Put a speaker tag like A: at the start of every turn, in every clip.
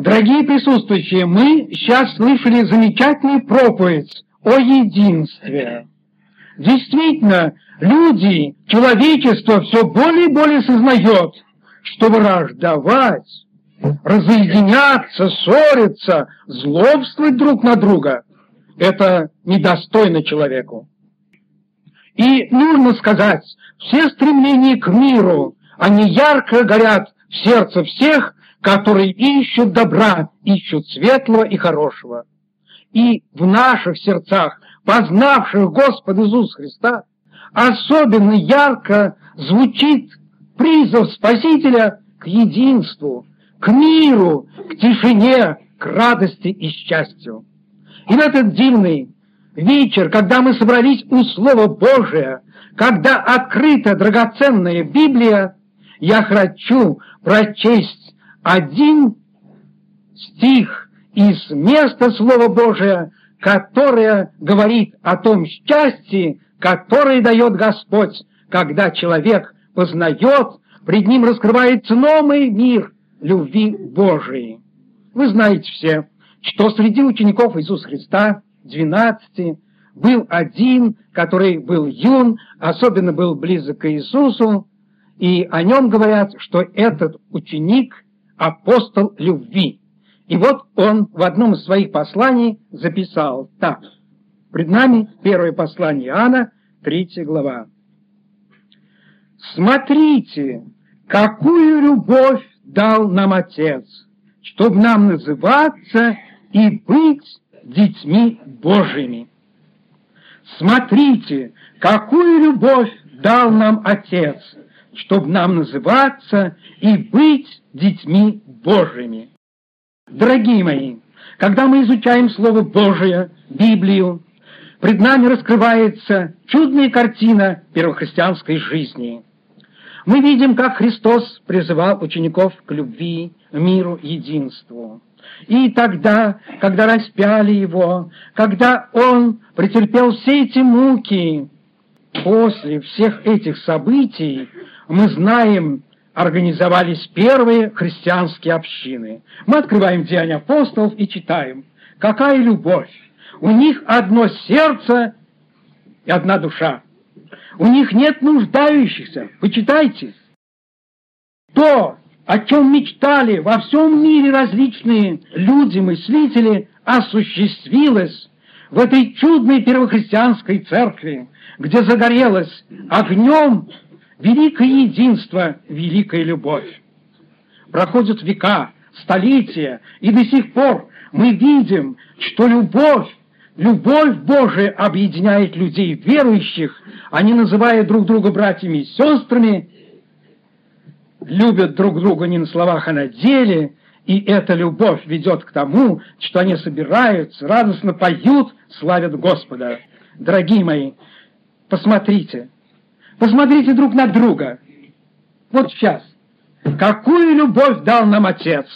A: Дорогие присутствующие, мы сейчас слышали замечательную проповедь о единстве. Действительно, люди, человечество все более и более сознает, что враждовать, разъединяться, ссориться, злобствовать друг на друга – это недостойно человеку. И нужно сказать, все стремления к миру, они ярко горят в сердце всех, которые ищут добра, ищут светлого и хорошего. И в наших сердцах, познавших Господа Иисуса Христа, особенно ярко звучит призыв Спасителя к единству, к миру, к тишине, к радости и счастью. И в этот дивный вечер, когда мы собрались у Слова Божия, когда открыта драгоценная Библия, я хочу прочесть один стих из места Слова Божия, которое говорит о том счастье, которое дает Господь, когда человек познает, пред ним раскрывается новый мир любви Божией. Вы знаете все, что среди учеников Иисуса Христа, двенадцати, был один, который был юн, особенно был близок к Иисусу, и о нем говорят, что этот ученик – апостол любви. И вот он в одном из своих посланий записал так. Пред нами первое послание Иоанна, третья глава. «Смотрите, какую любовь дал нам Отец, чтобы нам называться и быть детьми Божьими. Смотрите, какую любовь дал нам Отец, чтобы нам называться и быть детьми Божьими. Дорогие мои, когда мы изучаем Слово Божие, Библию, пред нами раскрывается чудная картина первохристианской жизни. Мы видим, как Христос призывал учеников к любви, миру, единству. И тогда, когда распяли Его, когда Он претерпел все эти муки, после всех этих событий, мы знаем, организовались первые христианские общины. Мы открываем Деяния апостолов и читаем, какая любовь. У них одно сердце и одна душа. У них нет нуждающихся. Почитайте. То, о чем мечтали во всем мире различные люди-мыслители, осуществилось в этой чудной первохристианской церкви, где загорелось огнем великое единство, великая любовь. Проходят века, столетия, и до сих пор мы видим, что любовь, любовь Божия объединяет людей верующих, они, называя друг друга братьями и сестрами, любят друг друга не на словах, а на деле, и эта любовь ведет к тому, что они собираются, радостно поют, славят Господа. Дорогие мои, посмотрите, посмотрите друг на друга. Вот сейчас. Какую любовь дал нам Отец,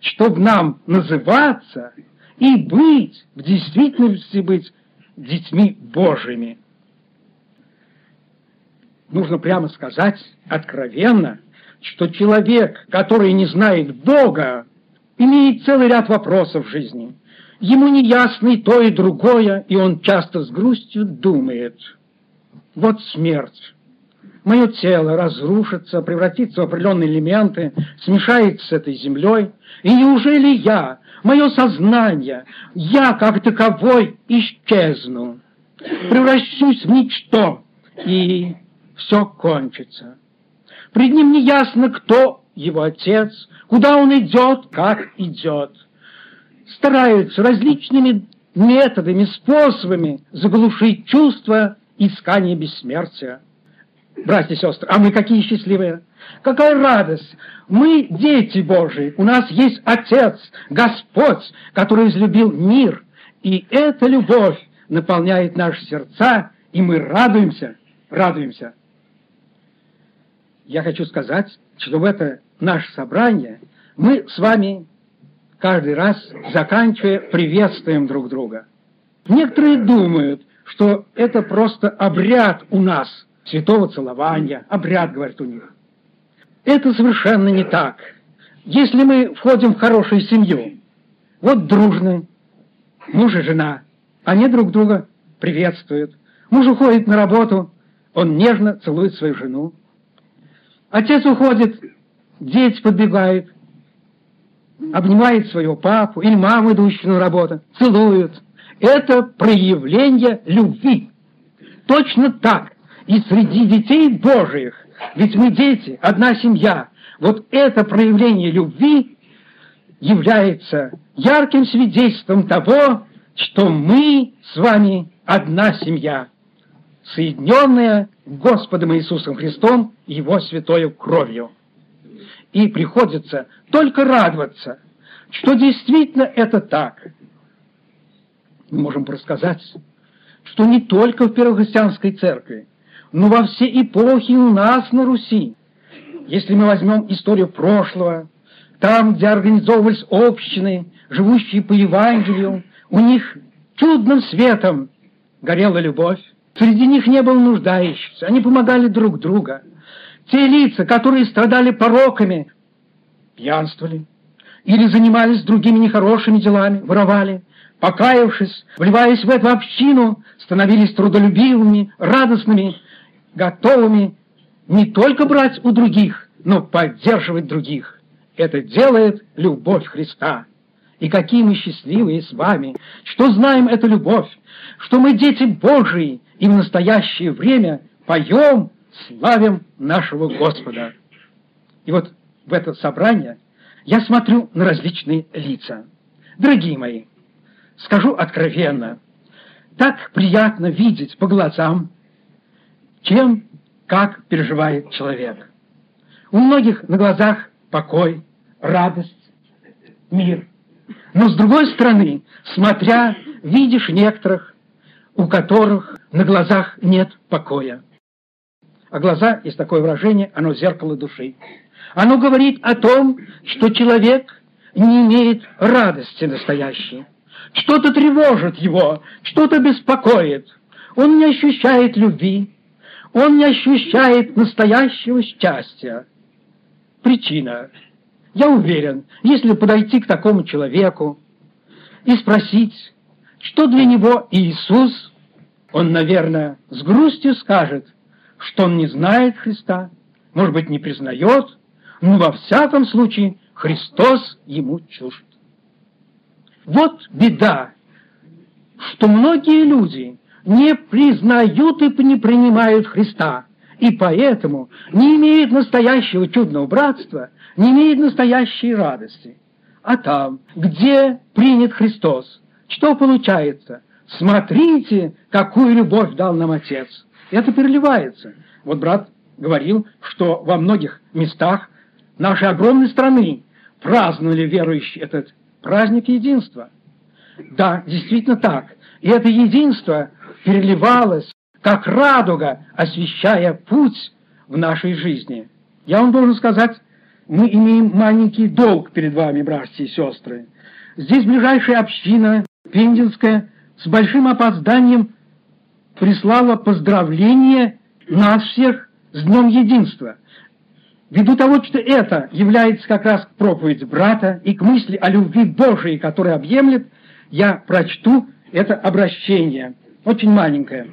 A: чтобы нам называться и быть, в действительности быть детьми Божьими. Нужно прямо сказать, откровенно – что человек, который не знает Бога, имеет целый ряд вопросов в жизни. Ему не ясно и то, и другое, и он часто с грустью думает. Вот смерть. Мое тело разрушится, превратится в определенные элементы, смешается с этой землей. И неужели я, мое сознание, я как таковой исчезну, превращусь в ничто, и все кончится. Пред ним не ясно, кто его отец, куда он идет, как идет. Стараются различными методами, способами заглушить чувство искания бессмертия. Братья и сестры, а мы какие счастливые! Какая радость! Мы дети Божии, у нас есть Отец, Господь, который излюбил мир, и эта любовь наполняет наши сердца, и мы радуемся, радуемся я хочу сказать, что в это наше собрание мы с вами каждый раз, заканчивая, приветствуем друг друга. Некоторые думают, что это просто обряд у нас, святого целования, обряд, говорят у них. Это совершенно не так. если мы входим в хорошую семью, вот дружны, муж и жена, они друг друга приветствуют. Муж уходит на работу, он нежно целует свою жену. Отец уходит, дети подбегают, обнимает своего папу или маму, идущую на работу, целуют. Это проявление любви. Точно так и среди детей Божиих, ведь мы дети, одна семья, вот это проявление любви является ярким свидетельством того, что мы с вами одна семья, соединенная Господом Иисусом Христом и Его святою кровью. И приходится только радоваться, что действительно это так. Мы можем рассказать, что не только в Первохристианской церкви, но во все эпохи у нас на Руси. Если мы возьмем историю прошлого, там, где организовывались общины, живущие по Евангелию, у них чудным светом горела любовь. Среди них не было нуждающихся, они помогали друг другу. Те лица, которые страдали пороками, пьянствовали или занимались другими нехорошими делами, воровали, покаявшись, вливаясь в эту общину, становились трудолюбивыми, радостными, готовыми не только брать у других, но поддерживать других. Это делает любовь Христа. И какие мы счастливые с вами, что знаем эту любовь, что мы дети Божии, и в настоящее время поем, славим нашего Господа. И вот в это собрание я смотрю на различные лица. Дорогие мои, скажу откровенно, так приятно видеть по глазам, чем, как переживает человек. У многих на глазах покой, радость, мир. Но с другой стороны, смотря, видишь некоторых, у которых на глазах нет покоя. А глаза, есть такое выражение, оно зеркало души. Оно говорит о том, что человек не имеет радости настоящей. Что-то тревожит его, что-то беспокоит. Он не ощущает любви, он не ощущает настоящего счастья. Причина. Я уверен, если подойти к такому человеку и спросить, что для него Иисус, он, наверное, с грустью скажет, что он не знает Христа, может быть, не признает, но во всяком случае Христос ему чужд. Вот беда, что многие люди не признают и не принимают Христа, и поэтому не имеют настоящего чудного братства, не имеют настоящей радости. А там, где принят Христос, что получается? Смотрите, какую любовь дал нам Отец. Это переливается. Вот брат говорил, что во многих местах нашей огромной страны праздновали верующие этот праздник единства. Да, действительно так. И это единство переливалось, как радуга, освещая путь в нашей жизни. Я вам должен сказать, мы имеем маленький долг перед вами, братья и сестры. Здесь ближайшая община, Пензенская, с большим опозданием прислала поздравление нас всех с Днем Единства. Ввиду того, что это является как раз проповедь брата и к мысли о любви Божией, которая объемлет, я прочту это обращение, очень маленькое.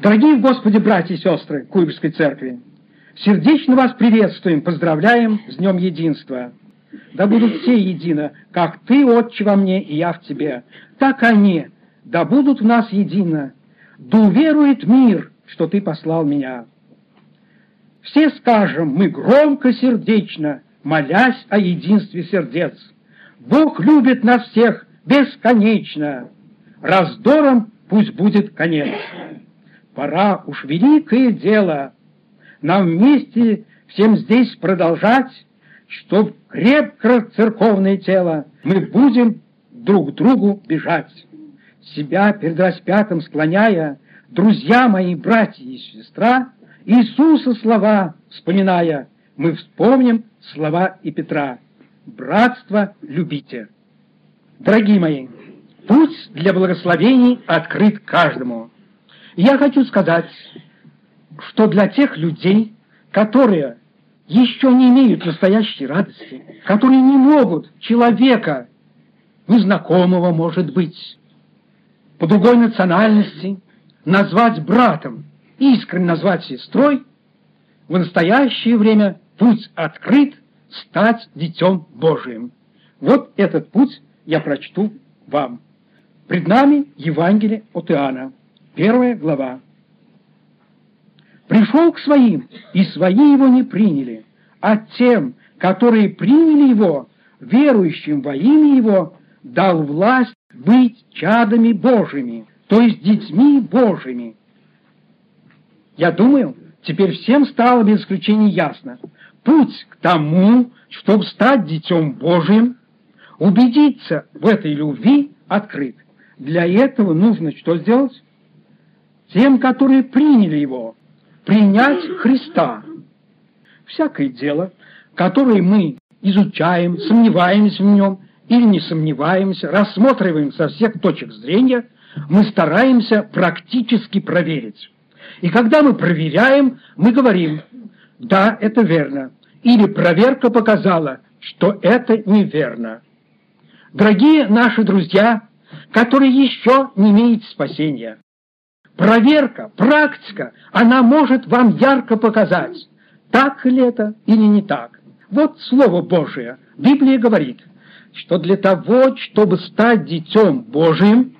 A: Дорогие в Господе братья и сестры Куйбышской церкви, сердечно вас приветствуем, поздравляем с Днем Единства. Да будут все едино, как Ты, Отче, во мне, и я в Тебе. Так они, да будут в нас едино. Да уверует мир, что Ты послал меня. Все скажем мы громко, сердечно, молясь о единстве сердец. Бог любит нас всех бесконечно. Раздором пусть будет конец. Пора уж великое дело нам вместе всем здесь продолжать, чтоб крепко церковное тело мы будем друг другу бежать. Себя перед распятым склоняя, друзья мои, братья и сестра, Иисуса слова вспоминая, мы вспомним слова и Петра. Братство любите. Дорогие мои, путь для благословений открыт каждому. Я хочу сказать, что для тех людей, которые еще не имеют настоящей радости, которые не могут человека, незнакомого, может быть, по другой национальности, назвать братом, искренне назвать сестрой, в настоящее время путь открыт стать Детем Божиим. Вот этот путь я прочту вам. Пред нами Евангелие от Иоанна, первая глава. «Пришел к своим, и свои его не приняли, а тем, которые приняли его, верующим во имя его, дал власть быть чадами Божьими, то есть детьми Божьими». Я думаю, теперь всем стало без исключения ясно. Путь к тому, чтобы стать Детем Божьим, убедиться в этой любви открыт. Для этого нужно что сделать? Тем, которые приняли Его, принять Христа. Всякое дело, которое мы изучаем, сомневаемся в нем или не сомневаемся, рассматриваем со всех точек зрения, мы стараемся практически проверить. И когда мы проверяем, мы говорим, да, это верно, или проверка показала, что это неверно. Дорогие наши друзья, которые еще не имеют спасения, проверка, практика, она может вам ярко показать, так ли это или не так. Вот Слово Божие. Библия говорит, что для того, чтобы стать Детем Божиим,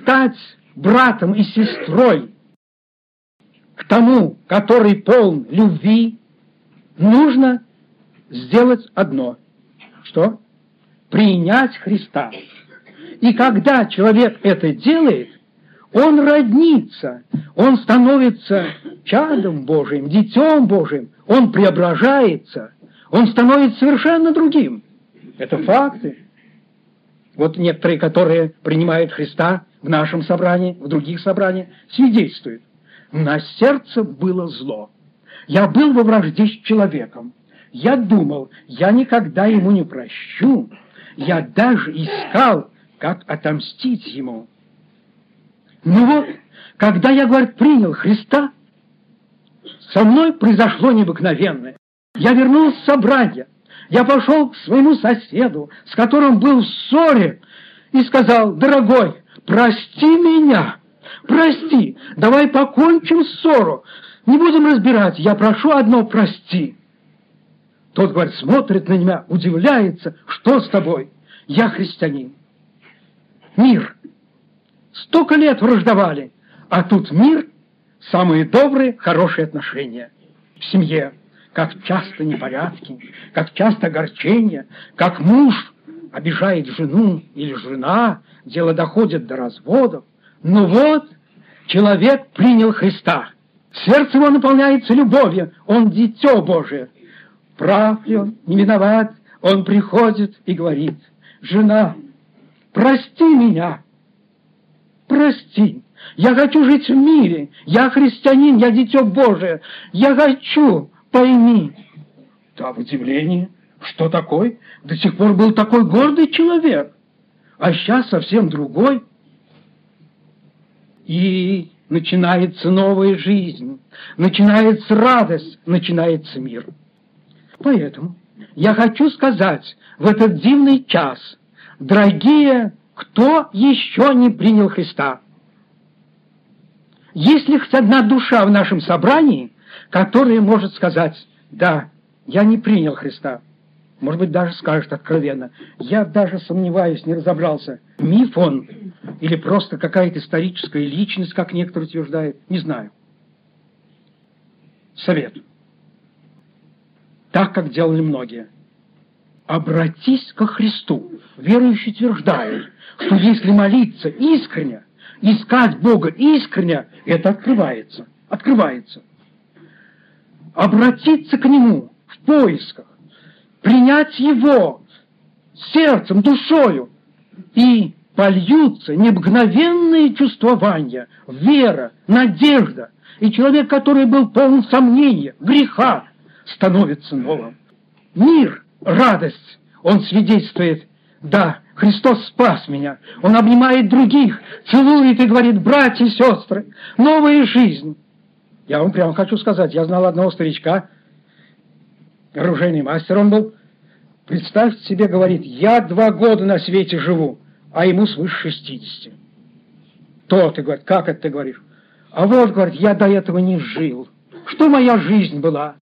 A: стать братом и сестрой к тому, который полн любви, нужно сделать одно. Что? Принять Христа. И когда человек это делает, он роднится, он становится чадом Божьим, детем Божьим, он преображается, он становится совершенно другим. Это факты. Вот некоторые, которые принимают Христа в нашем собрании, в других собраниях, свидетельствуют на сердце было зло. Я был во вражде с человеком. Я думал, я никогда ему не прощу. Я даже искал, как отомстить ему. Ну вот, когда я, говорит, принял Христа, со мной произошло необыкновенное. Я вернулся в собрание. Я пошел к своему соседу, с которым был в ссоре, и сказал, дорогой, прости меня. Прости, давай покончим ссору. Не будем разбирать, я прошу одно, прости. Тот, говорит, смотрит на меня, удивляется, что с тобой? Я христианин. Мир. Столько лет враждовали, а тут мир, самые добрые, хорошие отношения в семье. Как часто непорядки, как часто огорчения, как муж обижает жену или жена, дело доходит до разводов. Ну вот, человек принял Христа. Сердце его наполняется любовью, он дитё Божие. Прав ли он, не виноват, он приходит и говорит, «Жена, прости меня, прости, я хочу жить в мире, я христианин, я дитё Божие, я хочу, пойми». Да, в удивлении, что такой? До сих пор был такой гордый человек, а сейчас совсем другой. И начинается новая жизнь, начинается радость, начинается мир. Поэтому я хочу сказать в этот дивный час, дорогие, кто еще не принял Христа? Есть ли хоть одна душа в нашем собрании, которая может сказать, да, я не принял Христа? Может быть, даже скажет откровенно. Я даже сомневаюсь, не разобрался. Миф он или просто какая-то историческая личность, как некоторые утверждают, не знаю. Совет. Так, как делали многие. Обратись ко Христу. Верующие утверждают, что если молиться искренне, искать Бога искренне, это открывается. Открывается. Обратиться к Нему в поисках, принять Его сердцем, душою и польются необыкновенные чувствования, вера, надежда, и человек, который был полон сомнения, греха, становится новым. Мир, радость, он свидетельствует, да, Христос спас меня, он обнимает других, целует и говорит, братья и сестры, новая жизнь. Я вам прямо хочу сказать, я знал одного старичка, оружейный мастер он был. Представьте себе, говорит, я два года на свете живу, а ему свыше шестидесяти. То ты, говорит, как это ты говоришь? А вот, говорит, я до этого не жил. Что моя жизнь была?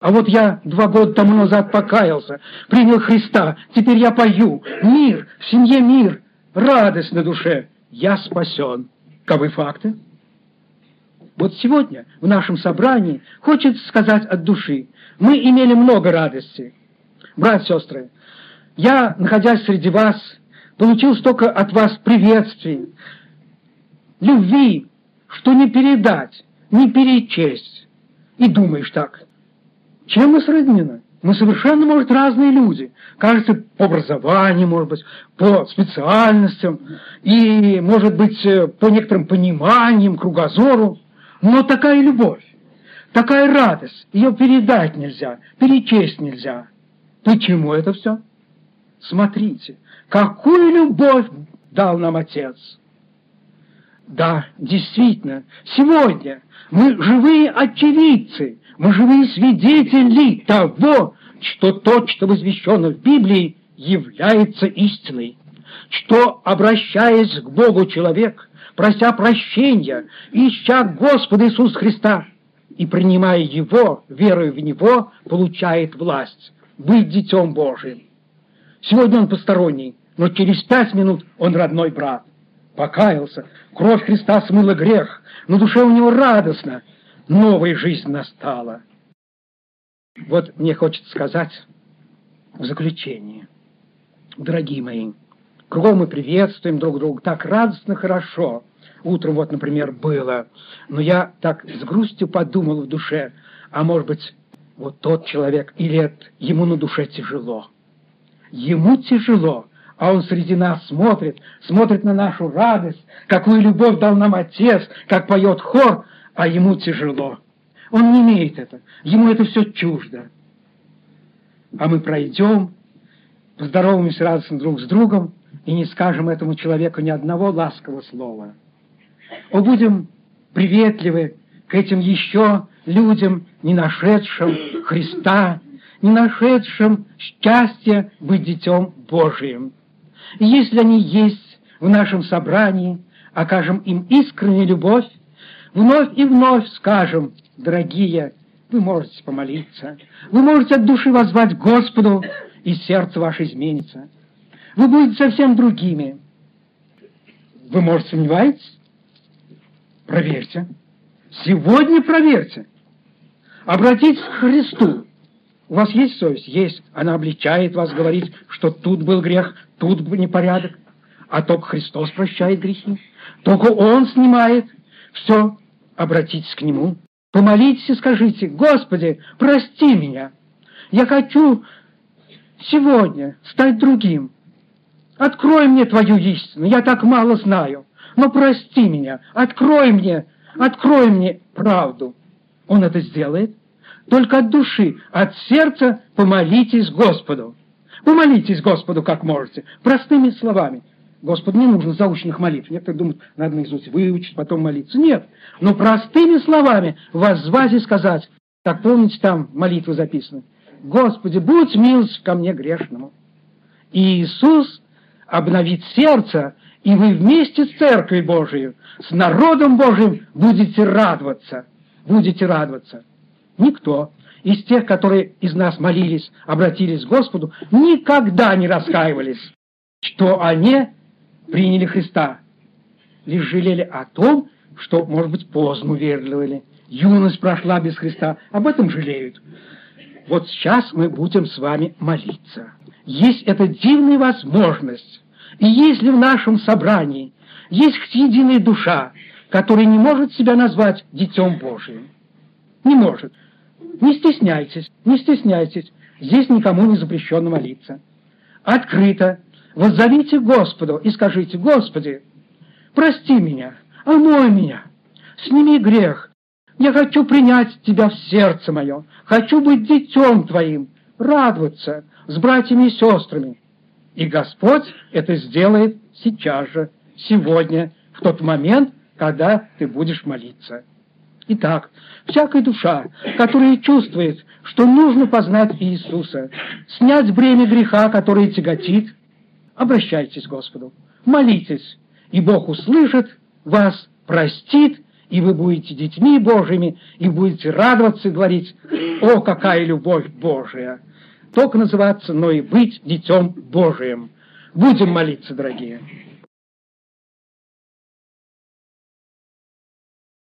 A: А вот я два года тому назад покаялся, принял Христа, теперь я пою. Мир, в семье мир, радость на душе. Я спасен. Каковы факты? Вот сегодня в нашем собрании хочется сказать от души. Мы имели много радости. Братья и сестры, я, находясь среди вас, получил столько от вас приветствий, любви, что не передать, не перечесть. И думаешь так, чем мы сроднены? Мы совершенно, может, разные люди. Кажется, по образованию, может быть, по специальностям, и, может быть, э, по некоторым пониманиям, кругозору. Но такая любовь, такая радость, ее передать нельзя, перечесть нельзя. Почему это все? Смотрите, какую любовь дал нам Отец. Да, действительно, сегодня мы живые очевидцы, мы живые свидетели того, что то, что возвещено в Библии, является истиной, что, обращаясь к Богу человек, прося прощения, ища Господа Иисуса Христа и принимая Его, веруя в Него, получает власть, быть Детем Божиим. Сегодня он посторонний, но через пять минут он родной брат. Покаялся, кровь Христа смыла грех, на душе у него радостно, новая жизнь настала. Вот мне хочется сказать в заключение, дорогие мои, кругом мы приветствуем друг друга, так радостно, хорошо. Утром вот, например, было, но я так с грустью подумал в душе, а может быть, вот тот человек, или это ему на душе тяжело. Ему тяжело, а он среди нас смотрит, смотрит на нашу радость, какую любовь дал нам Отец, как поет хор, а ему тяжело. Он не имеет это, ему это все чуждо. А мы пройдем, поздороваемся радостно друг с другом и не скажем этому человеку ни одного ласкового слова. О, будем приветливы к этим еще людям, не нашедшим Христа, не нашедшим счастья быть Детем Божиим. И если они есть в нашем собрании, окажем им искреннюю любовь, вновь и вновь скажем, дорогие, вы можете помолиться, вы можете от души возвать Господу, и сердце ваше изменится. Вы будете совсем другими. Вы, может, сомневаетесь? Проверьте. Сегодня проверьте. Обратитесь к Христу. У вас есть совесть? Есть. Она обличает вас, говорит, что тут был грех, тут был непорядок. А только Христос прощает грехи. Только Он снимает. Все, обратитесь к Нему. Помолитесь и скажите, Господи, прости меня. Я хочу сегодня стать другим. Открой мне Твою истину, я так мало знаю. Но прости меня, открой мне, открой мне правду. Он это сделает. Только от души, от сердца помолитесь Господу. Помолитесь Господу как можете, простыми словами. Господу не нужно заученных молитв. Некоторые думают, надо наизусть выучить, потом молиться. Нет, но простыми словами воззвать и сказать, как помните, там молитвы записаны. Господи, будь милостив ко мне грешному. И Иисус обновит сердце, и вы вместе с Церковью Божией, с народом Божьим будете радоваться. Будете радоваться. Никто из тех, которые из нас молились, обратились к Господу, никогда не раскаивались, что они приняли Христа. Лишь жалели о том, что, может быть, поздно уверовали. Юность прошла без Христа. Об этом жалеют. Вот сейчас мы будем с вами молиться. Есть эта дивная возможность. И если в нашем собрании есть единая душа, которая не может себя назвать Детем Божиим, не может, не стесняйтесь, не стесняйтесь. Здесь никому не запрещено молиться. Открыто. Воззовите Господу и скажите, Господи, прости меня, омой меня, сними грех. Я хочу принять Тебя в сердце мое, хочу быть детем Твоим, радоваться с братьями и сестрами. И Господь это сделает сейчас же, сегодня, в тот момент, когда ты будешь молиться. Итак, всякая душа, которая чувствует, что нужно познать Иисуса, снять бремя греха, которое тяготит, обращайтесь к Господу, молитесь, и Бог услышит вас, простит, и вы будете детьми Божьими, и будете радоваться и говорить, «О, какая любовь Божия!» Только называться, но и быть детем Божиим. Будем молиться, дорогие.